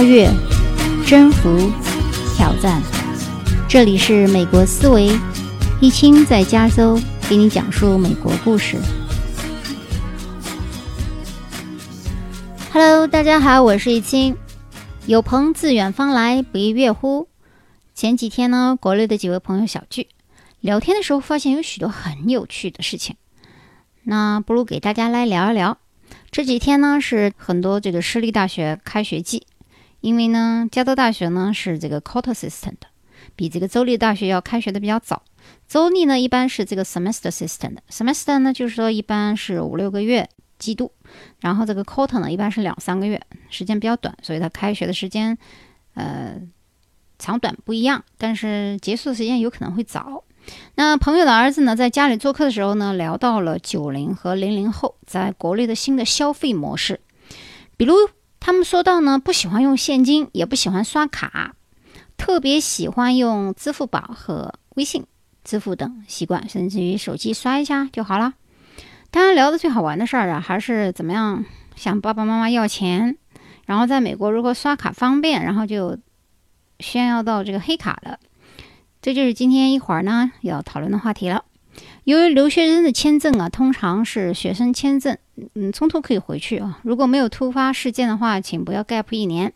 跨越、征服、挑战。这里是美国思维，易清在加州给你讲述美国故事。Hello，大家好，我是易清。有朋自远方来，不亦乐乎？前几天呢，国内的几位朋友小聚，聊天的时候发现有许多很有趣的事情。那不如给大家来聊一聊。这几天呢是很多这个私立大学开学季，因为呢加州大学呢是这个 quarter system 的，比这个州立大学要开学的比较早。州立呢一般是这个 semester system 的，semester 呢就是说一般是五六个月季度，然后这个 quarter 呢一般是两三个月，时间比较短，所以它开学的时间呃长短不一样，但是结束的时间有可能会早。那朋友的儿子呢，在家里做客的时候呢，聊到了九零和零零后在国内的新的消费模式，比如他们说到呢，不喜欢用现金，也不喜欢刷卡，特别喜欢用支付宝和微信支付等习惯，甚至于手机刷一下就好了。当然，聊的最好玩的事儿啊，还是怎么样向爸爸妈妈要钱，然后在美国如果刷卡方便，然后就炫耀到这个黑卡的。这就是今天一会儿呢要讨论的话题了。由于留学生的签证啊，通常是学生签证，嗯，中途可以回去啊。如果没有突发事件的话，请不要 gap 一年。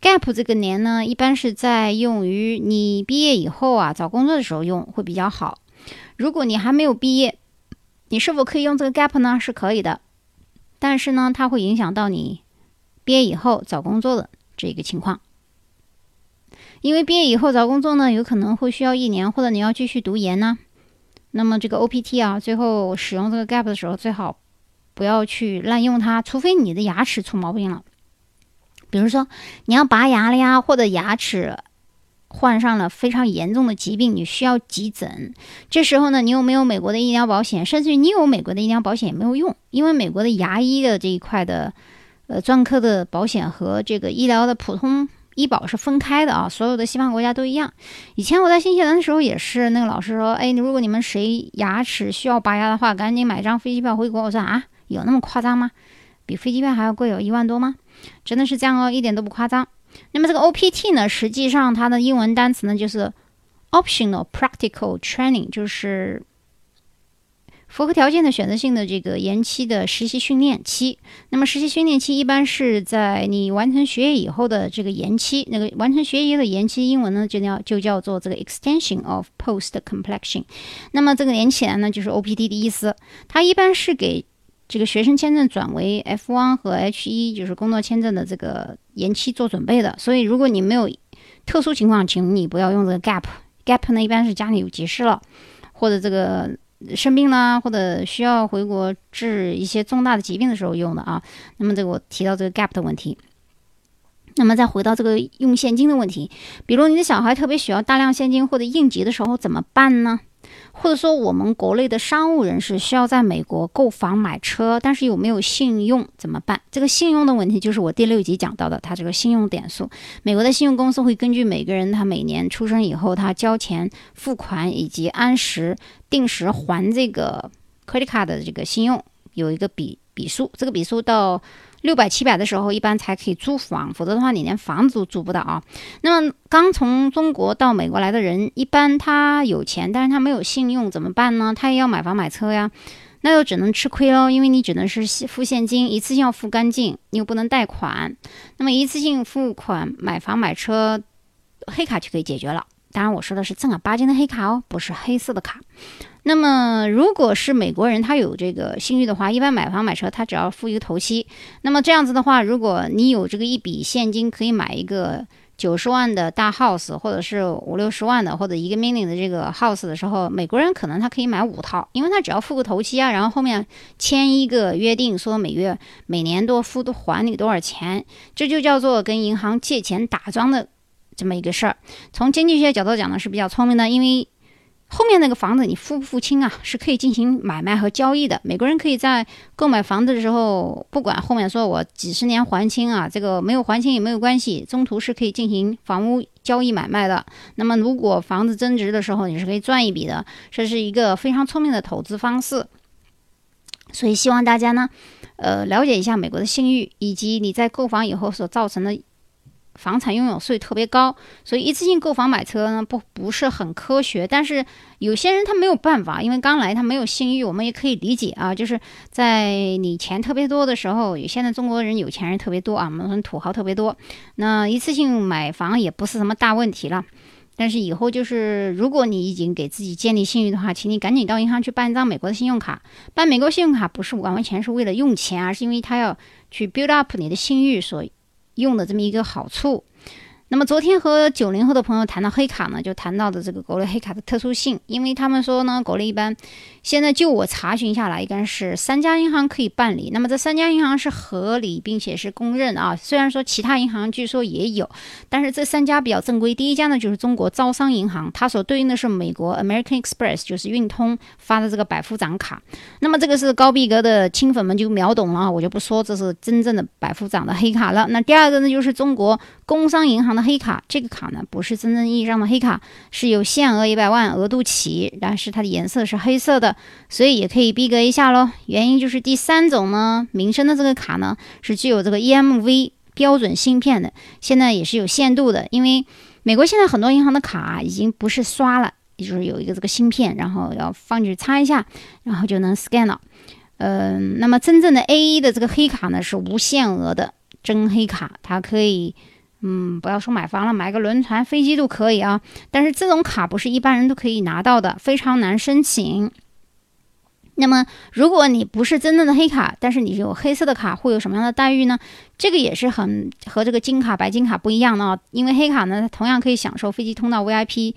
gap 这个年呢，一般是在用于你毕业以后啊找工作的时候用会比较好。如果你还没有毕业，你是否可以用这个 gap 呢？是可以的，但是呢，它会影响到你毕业以后找工作的这个情况。因为毕业以后找工作呢，有可能会需要一年，或者你要继续读研呢。那么这个 OPT 啊，最后使用这个 gap 的时候，最好不要去滥用它，除非你的牙齿出毛病了，比如说你要拔牙了呀，或者牙齿患上了非常严重的疾病，你需要急诊。这时候呢，你有没有美国的医疗保险？甚至于你有美国的医疗保险也没有用，因为美国的牙医的这一块的呃专科的保险和这个医疗的普通。医保是分开的啊，所有的西方国家都一样。以前我在新西兰的时候也是，那个老师说：“哎，如果你们谁牙齿需要拔牙的话，赶紧买张飞机票回国。”我说：“啊，有那么夸张吗？比飞机票还要贵，有一万多吗？真的是这样哦，一点都不夸张。那么这个 OPT 呢，实际上它的英文单词呢就是 Optional Practical Training，就是。符合条件的选择性的这个延期的实习训练期，那么实习训练期一般是在你完成学业以后的这个延期。那个完成学业的延期，英文呢就叫就叫做这个 extension of post completion。那么这个连起来呢就是 OPT 的意思。它一般是给这个学生签证转为 F1 和 H1，就是工作签证的这个延期做准备的。所以如果你没有特殊情况，请你不要用这个 gap。gap 呢一般是家里有急事了，或者这个。生病啦，或者需要回国治一些重大的疾病的时候用的啊。那么这个我提到这个 gap 的问题。那么再回到这个用现金的问题，比如你的小孩特别需要大量现金或者应急的时候怎么办呢？或者说，我们国内的商务人士需要在美国购房买车，但是有没有信用怎么办？这个信用的问题就是我第六集讲到的，它这个信用点数。美国的信用公司会根据每个人他每年出生以后他交钱付款以及按时定时还这个 credit card 的这个信用有一个比比数，这个比数到。六百七百的时候，一般才可以租房，否则的话，你连房子都租不到啊。那么，刚从中国到美国来的人，一般他有钱，但是他没有信用，怎么办呢？他也要买房买车呀，那又只能吃亏喽，因为你只能是付现金，一次性要付干净，你又不能贷款。那么，一次性付款买房买车，黑卡就可以解决了。当然，我说的是正儿八经的黑卡哦，不是黑色的卡。那么，如果是美国人，他有这个信誉的话，一般买房买车，他只要付一个头期。那么这样子的话，如果你有这个一笔现金，可以买一个九十万的大 house，或者是五六十万的，或者一个 million 的这个 house 的时候，美国人可能他可以买五套，因为他只要付个头期啊，然后后面签一个约定，说每月每年多付多还你多少钱，这就叫做跟银行借钱打桩的这么一个事儿。从经济学角度讲呢，是比较聪明的，因为。后面那个房子你付不付清啊？是可以进行买卖和交易的。美国人可以在购买房子的时候，不管后面说我几十年还清啊，这个没有还清也没有关系，中途是可以进行房屋交易买卖的。那么如果房子增值的时候，你是可以赚一笔的，这是一个非常聪明的投资方式。所以希望大家呢，呃，了解一下美国的信誉，以及你在购房以后所造成的房产拥有税特别高，所以一次性购房买车呢不不是很科学。但是有些人他没有办法，因为刚来他没有信誉，我们也可以理解啊。就是在你钱特别多的时候，现在中国人有钱人特别多啊，我们土豪特别多，那一次性买房也不是什么大问题了。但是以后就是，如果你已经给自己建立信誉的话，请你赶紧到银行去办一张美国的信用卡。办美国信用卡不是完完全是为了用钱，而是因为他要去 build up 你的信誉所用的这么一个好处。那么昨天和九零后的朋友谈到黑卡呢，就谈到的这个国内黑卡的特殊性，因为他们说呢，国内一般现在就我查询下来，应该是三家银行可以办理。那么这三家银行是合理并且是公认啊，虽然说其他银行据说也有，但是这三家比较正规。第一家呢就是中国招商银行，它所对应的是美国 American Express，就是运通发的这个百夫长卡。那么这个是高逼格的亲粉们就秒懂了，我就不说这是真正的百夫长的黑卡了。那第二个呢就是中国工商银行的。黑卡这个卡呢，不是真正意义上的黑卡，是有限额一百万额度起，但是它的颜色是黑色的，所以也可以逼格一下喽。原因就是第三种呢，民生的这个卡呢，是具有这个 EMV 标准芯片的，现在也是有限度的，因为美国现在很多银行的卡已经不是刷了，也就是有一个这个芯片，然后要放进去插一下，然后就能 scan 了。嗯，那么真正的 A1 的这个黑卡呢，是无限额的真黑卡，它可以。嗯，不要说买房了，买个轮船、飞机都可以啊。但是这种卡不是一般人都可以拿到的，非常难申请。那么，如果你不是真正的黑卡，但是你有黑色的卡，会有什么样的待遇呢？这个也是很和这个金卡、白金卡不一样的啊。因为黑卡呢，它同样可以享受飞机通道 VIP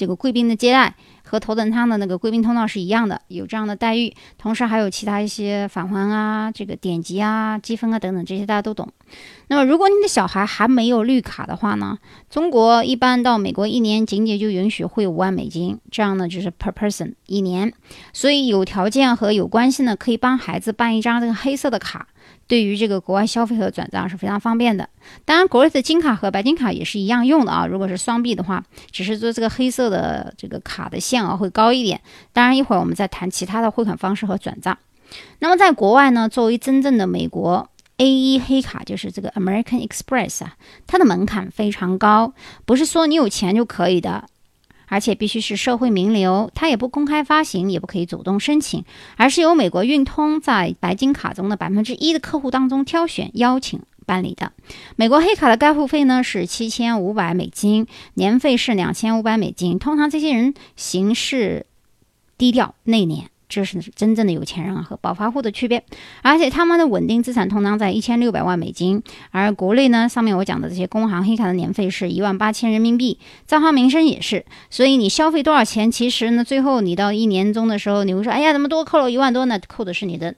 这个贵宾的接待。和头等舱的那个贵宾通道是一样的，有这样的待遇，同时还有其他一些返还啊、这个点击啊、积分啊等等，这些大家都懂。那么，如果你的小孩还没有绿卡的话呢？中国一般到美国一年仅仅就允许汇五万美金，这样呢就是 per person 一年。所以有条件和有关系呢，可以帮孩子办一张这个黑色的卡。对于这个国外消费和转账是非常方便的。当然，国内的金卡和白金卡也是一样用的啊。如果是双币的话，只是说这个黑色的这个卡的限额会高一点。当然，一会儿我们再谈其他的汇款方式和转账。那么，在国外呢，作为真正的美国 A1 黑卡，就是这个 American Express 啊，它的门槛非常高，不是说你有钱就可以的。而且必须是社会名流，他也不公开发行，也不可以主动申请，而是由美国运通在白金卡中的百分之一的客户当中挑选邀请办理的。美国黑卡的开户费呢是七千五百美金，年费是两千五百美金。通常这些人行事低调内敛。这是真正的有钱人啊和暴发户的区别，而且他们的稳定资产通常在一千六百万美金，而国内呢，上面我讲的这些工行黑卡的年费是一万八千人民币，招行民生也是，所以你消费多少钱，其实呢，最后你到一年中的时候，你会说，哎呀，怎么多扣了一万多呢？扣的是你的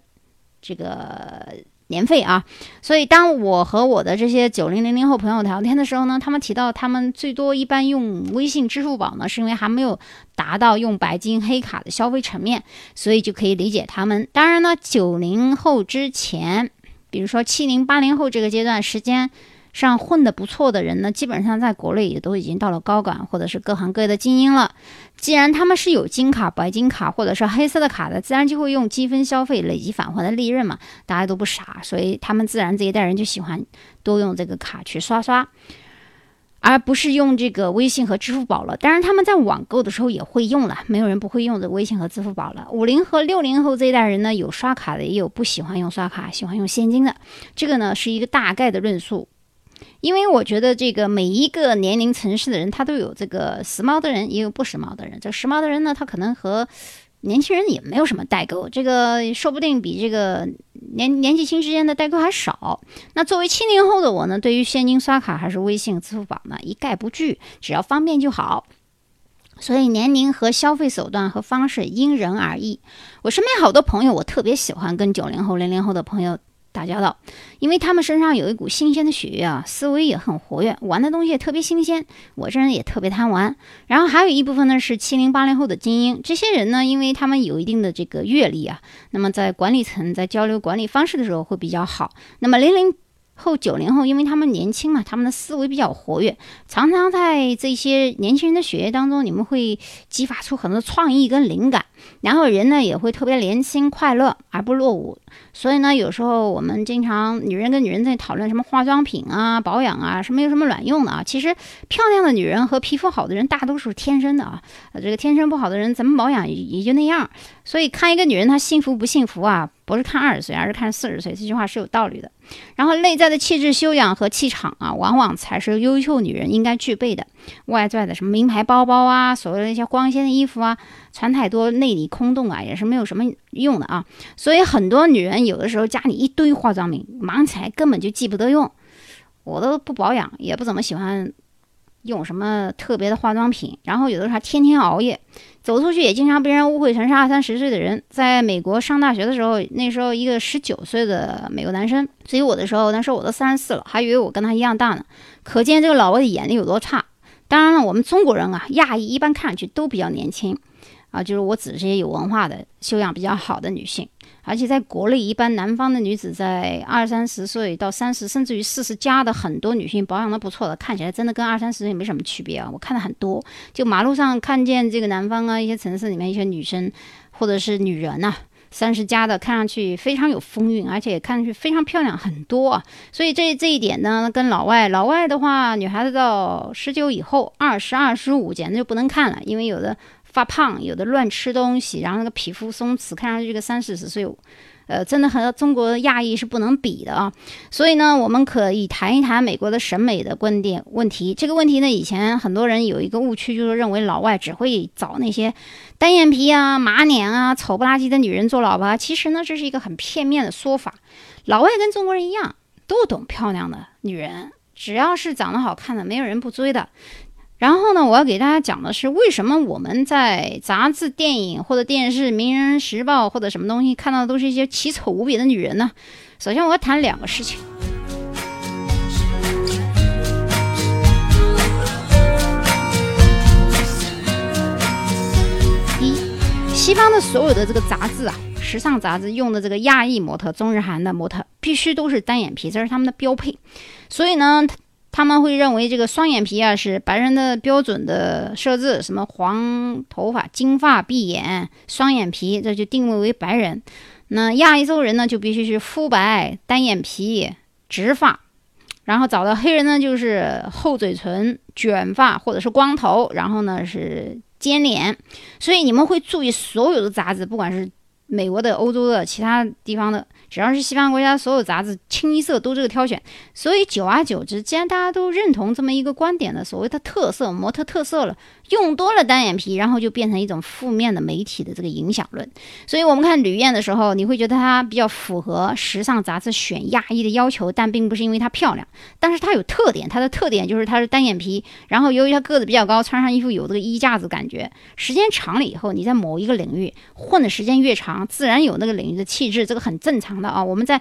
这个。年费啊，所以当我和我的这些九零零零后朋友聊天的时候呢，他们提到他们最多一般用微信、支付宝呢，是因为还没有达到用白金黑卡的消费层面，所以就可以理解他们。当然呢，九零后之前，比如说七零八零后这个阶段时间。上混得不错的人呢，基本上在国内也都已经到了高管或者是各行各业的精英了。既然他们是有金卡、白金卡或者是黑色的卡的，自然就会用积分消费累积返还的利润嘛。大家都不傻，所以他们自然这一代人就喜欢多用这个卡去刷刷，而不是用这个微信和支付宝了。当然，他们在网购的时候也会用了，没有人不会用这微信和支付宝了。五零和六零后这一代人呢，有刷卡的，也有不喜欢用刷卡、喜欢用现金的。这个呢，是一个大概的论述。因为我觉得这个每一个年龄层次的人，他都有这个时髦的人，也有不时髦的人。这时髦的人呢，他可能和年轻人也没有什么代沟，这个说不定比这个年年纪轻之间的代沟还少。那作为七零后的我呢，对于现金刷卡还是微信、支付宝呢，一概不惧，只要方便就好。所以年龄和消费手段和方式因人而异。我身边好多朋友，我特别喜欢跟九零后、零零后的朋友。打交道，因为他们身上有一股新鲜的血液啊，思维也很活跃，玩的东西也特别新鲜。我这人也特别贪玩。然后还有一部分呢是七零八零后的精英，这些人呢，因为他们有一定的这个阅历啊，那么在管理层在交流管理方式的时候会比较好。那么零零后九零后，因为他们年轻嘛，他们的思维比较活跃，常常在这些年轻人的血液当中，你们会激发出很多创意跟灵感，然后人呢也会特别年轻快乐而不落伍。所以呢，有时候我们经常女人跟女人在讨论什么化妆品啊、保养啊，什么有什么卵用的啊？其实漂亮的女人和皮肤好的人大多数是天生的啊，这个天生不好的人怎么保养也就那样。所以看一个女人她幸福不幸福啊，不是看二十岁，而是看四十岁，这句话是有道理的。然后内在的气质修养和气场啊，往往才是优秀女人应该具备的。外在的什么名牌包包啊，所谓的一些光鲜的衣服啊，穿太多内里空洞啊，也是没有什么用的啊。所以很多女人有的时候家里一堆化妆品，忙起来根本就记不得用。我都不保养，也不怎么喜欢用什么特别的化妆品，然后有的时候还天天熬夜。走出去也经常被人误会成是二三十岁的人。在美国上大学的时候，那时候一个十九岁的美国男生追我的时候，那时候我都三十四了，还以为我跟他一样大呢。可见这个老外的眼力有多差。当然了，我们中国人啊，亚裔一般看上去都比较年轻啊，就是我指这些有文化的、修养比较好的女性。而且在国内，一般南方的女子在二三十岁到三十，甚至于四十加的很多女性保养的不错的，看起来真的跟二三十岁没什么区别啊！我看的很多，就马路上看见这个南方啊一些城市里面一些女生或者是女人呐，三十加的看上去非常有风韵，而且看上去非常漂亮很多啊！所以这这一点呢，跟老外，老外的话，女孩子到十九以后，二十二十五简直就不能看了，因为有的。发胖，有的乱吃东西，然后那个皮肤松弛，看上去这个三四十岁，呃，真的和中国亚裔是不能比的啊。所以呢，我们可以谈一谈美国的审美的观点问题。这个问题呢，以前很多人有一个误区，就是认为老外只会找那些单眼皮啊、马脸啊、丑不拉几的女人做老婆。其实呢，这是一个很片面的说法。老外跟中国人一样，都懂漂亮的女人，只要是长得好看的，没有人不追的。然后呢，我要给大家讲的是，为什么我们在杂志、电影或者电视、《名人时报》或者什么东西看到的都是一些奇丑无比的女人呢？首先，我要谈两个事情。一，西方的所有的这个杂志啊，时尚杂志用的这个亚裔模特、中日韩的模特，必须都是单眼皮，这是他们的标配。所以呢，他们会认为这个双眼皮啊是白人的标准的设置，什么黄头发、金发碧眼、双眼皮，这就定位为白人。那亚裔洲人呢就必须是肤白、单眼皮、直发，然后找到黑人呢就是厚嘴唇、卷发或者是光头，然后呢是尖脸。所以你们会注意所有的杂志，不管是美国的、欧洲的、其他地方的。只要是西方国家，所有杂志清一色都这个挑选，所以久而久之，既然大家都认同这么一个观点的所谓的特色模特特色了，用多了单眼皮，然后就变成一种负面的媒体的这个影响论。所以我们看吕燕的时候，你会觉得她比较符合时尚杂志选亚裔的要求，但并不是因为她漂亮，但是她有特点，她的特点就是她是单眼皮，然后由于她个子比较高，穿上衣服有这个衣架子感觉，时间长了以后，你在某一个领域混的时间越长，自然有那个领域的气质，这个很正常的。啊，我们在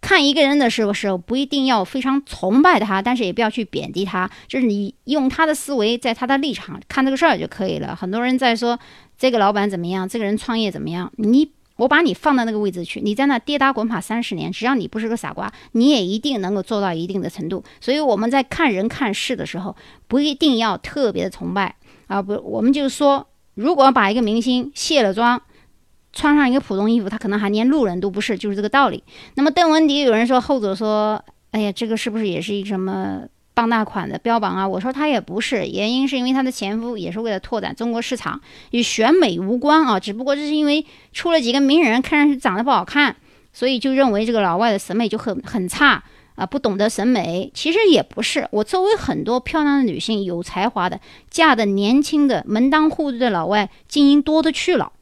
看一个人的时候，时候不一定要非常崇拜他，但是也不要去贬低他，就是你用他的思维，在他的立场看这个事儿就可以了。很多人在说这个老板怎么样，这个人创业怎么样，你我把你放到那个位置去，你在那跌打滚爬三十年，只要你不是个傻瓜，你也一定能够做到一定的程度。所以我们在看人看事的时候，不一定要特别的崇拜啊，不，我们就说，如果把一个明星卸了妆。穿上一个普通衣服，他可能还连路人都不是，就是这个道理。那么邓文迪有人说后者说，哎呀，这个是不是也是一什么傍大款的标榜啊？我说他也不是，原因是因为他的前夫也是为了拓展中国市场，与选美无关啊。只不过这是因为出了几个名人，看上去长得不好看，所以就认为这个老外的审美就很很差啊，不懂得审美。其实也不是，我周围很多漂亮的女性，有才华的，嫁的年轻的，门当户对的老外精英多的去了。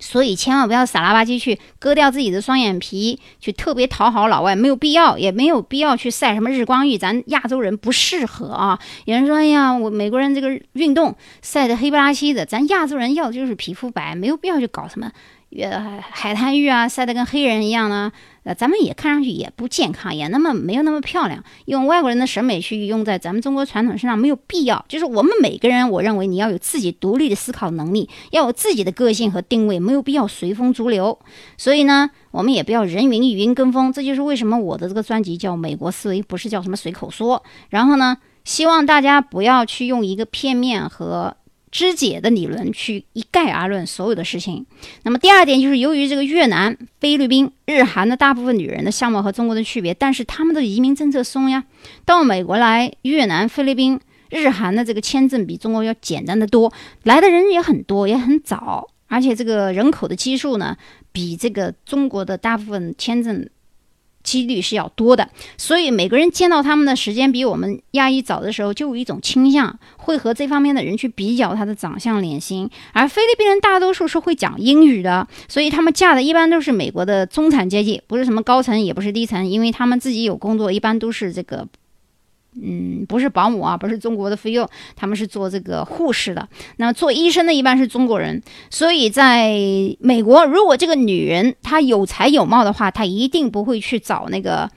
所以千万不要傻拉吧唧去割掉自己的双眼皮，去特别讨好老外，没有必要，也没有必要去晒什么日光浴，咱亚洲人不适合啊。有人说，哎呀，我美国人这个运动晒得黑不拉几的，咱亚洲人要的就是皮肤白，没有必要去搞什么呃海滩浴啊，晒得跟黑人一样呢，呃，咱们也看上去也不健康，也那么没有那么漂亮。用外国人的审美去用在咱们中国传统身上没有必要。就是我们每个人，我认为你要有自己独立的思考能力，要有自己的个性和定位，没有必要随风逐流。所以呢，我们也不要人云亦云跟风。这就是为什么我的这个专辑叫《美国思维》，不是叫什么随口说。然后呢，希望大家不要去用一个片面和。肢解的理论去一概而论所有的事情。那么第二点就是，由于这个越南、菲律宾、日韩的大部分女人的相貌和中国的区别，但是他们的移民政策松呀，到美国来，越南、菲律宾、日韩的这个签证比中国要简单的多，来的人也很多，也很早，而且这个人口的基数呢，比这个中国的大部分签证。几率是要多的，所以每个人见到他们的时间比我们亚裔早的时候，就有一种倾向，会和这方面的人去比较他的长相、脸型。而菲律宾人大多数是会讲英语的，所以他们嫁的一般都是美国的中产阶级，不是什么高层，也不是低层，因为他们自己有工作，一般都是这个。嗯，不是保姆啊，不是中国的费用，他们是做这个护士的。那做医生的一般是中国人，所以在美国，如果这个女人她有才有貌的话，她一定不会去找那个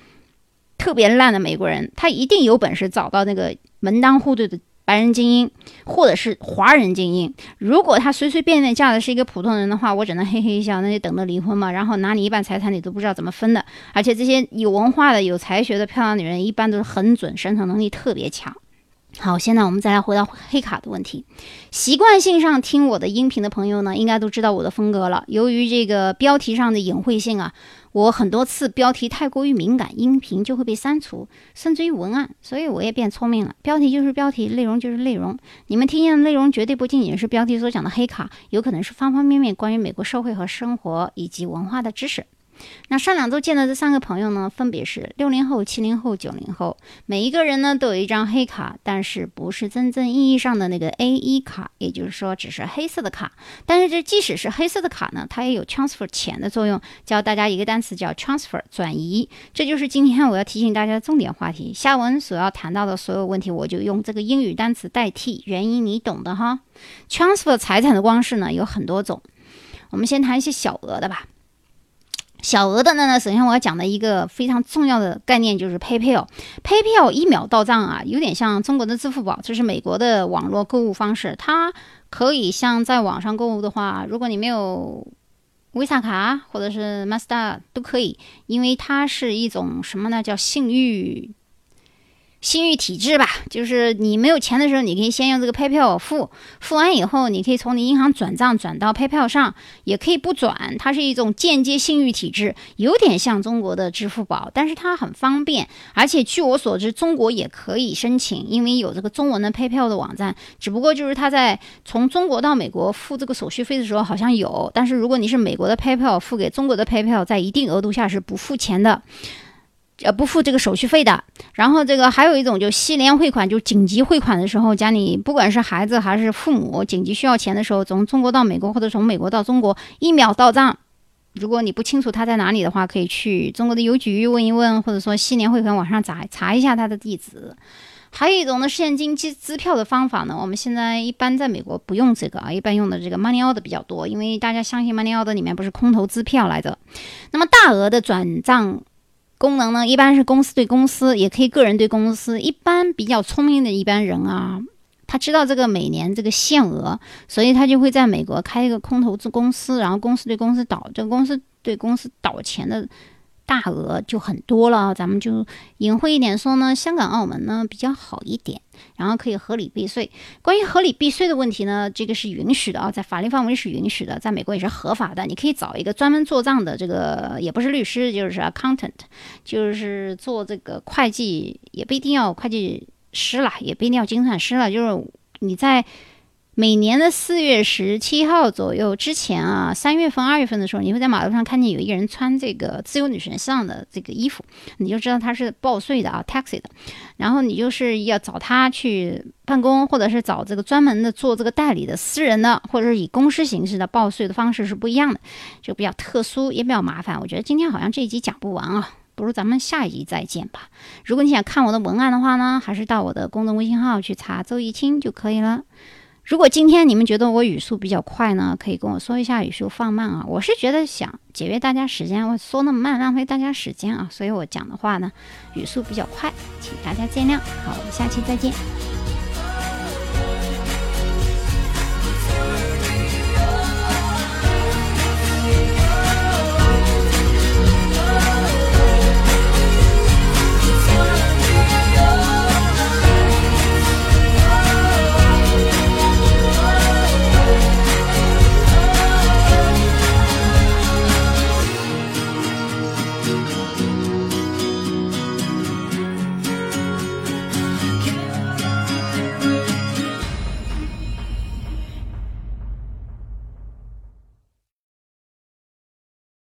特别烂的美国人，她一定有本事找到那个门当户对的。白人精英，或者是华人精英，如果他随随便便嫁的是一个普通人的话，我只能嘿嘿一笑，那就等着离婚嘛。然后拿你一半财产，你都不知道怎么分的。而且这些有文化的、有才学的漂亮女人，一般都是很准，生存能力特别强。好，现在我们再来回到黑卡的问题。习惯性上听我的音频的朋友呢，应该都知道我的风格了。由于这个标题上的隐晦性啊。我很多次标题太过于敏感，音频就会被删除，甚至于文案，所以我也变聪明了。标题就是标题，内容就是内容。你们听见的内容绝对不仅仅是标题所讲的黑卡，有可能是方方面面关于美国社会和生活以及文化的知识。那上两周见的这三个朋友呢，分别是六零后、七零后、九零后，每一个人呢都有一张黑卡，但是不是真正意义上的那个 A 一卡，也就是说只是黑色的卡。但是这即使是黑色的卡呢，它也有 transfer 钱的作用。教大家一个单词叫 transfer 转移，这就是今天我要提醒大家的重点话题。下文所要谈到的所有问题，我就用这个英语单词代替，原因你懂的哈。transfer 财产的方式呢有很多种，我们先谈一些小额的吧。小额的呢？首先我要讲的一个非常重要的概念就是 PayPal。PayPal 一秒到账啊，有点像中国的支付宝，这是美国的网络购物方式。它可以像在网上购物的话，如果你没有 Visa 卡或者是 Master 都可以，因为它是一种什么呢？叫信誉。信誉体制吧，就是你没有钱的时候，你可以先用这个 PayPal 付，付完以后，你可以从你银行转账转到 PayPal 上，也可以不转。它是一种间接信誉体制，有点像中国的支付宝，但是它很方便。而且据我所知，中国也可以申请，因为有这个中文的 PayPal 的网站。只不过就是它在从中国到美国付这个手续费的时候好像有，但是如果你是美国的 PayPal 付给中国的 PayPal，在一定额度下是不付钱的。呃，不付这个手续费的。然后这个还有一种，就西联汇款，就紧急汇款的时候，家里不管是孩子还是父母，紧急需要钱的时候，从中国到美国或者从美国到中国，一秒到账。如果你不清楚他在哪里的话，可以去中国的邮局问一问，或者说西联汇款网上查查一下他的地址。还有一种呢，现金支支票的方法呢，我们现在一般在美国不用这个啊，一般用的这个 Money Order 比较多，因为大家相信 Money Order 里面不是空头支票来着。那么大额的转账。功能呢，一般是公司对公司，也可以个人对公司。一般比较聪明的一般人啊，他知道这个每年这个限额，所以他就会在美国开一个空投资公司，然后公司对公司倒，这个公司对公司倒钱的。大额就很多了，咱们就隐晦一点说呢，香港、澳门呢比较好一点，然后可以合理避税。关于合理避税的问题呢，这个是允许的啊，在法律范围是允许的，在美国也是合法的。你可以找一个专门做账的，这个也不是律师，就是 accountant，就是做这个会计，也不一定要会计师了，也不一定要精算师了，就是你在。每年的四月十七号左右之前啊，三月份、二月份的时候，你会在马路上看见有一个人穿这个自由女神像的这个衣服，你就知道他是报税的啊，taxi 的。然后你就是要找他去办公，或者是找这个专门的做这个代理的私人的，或者是以公司形式的报税的方式是不一样的，就比较特殊，也比较麻烦。我觉得今天好像这一集讲不完啊，不如咱们下一集再见吧。如果你想看我的文案的话呢，还是到我的公众微信号去查周一清就可以了。如果今天你们觉得我语速比较快呢，可以跟我说一下语速放慢啊。我是觉得想节约大家时间，我说那么慢浪费大家时间啊，所以我讲的话呢语速比较快，请大家见谅。好，我们下期再见。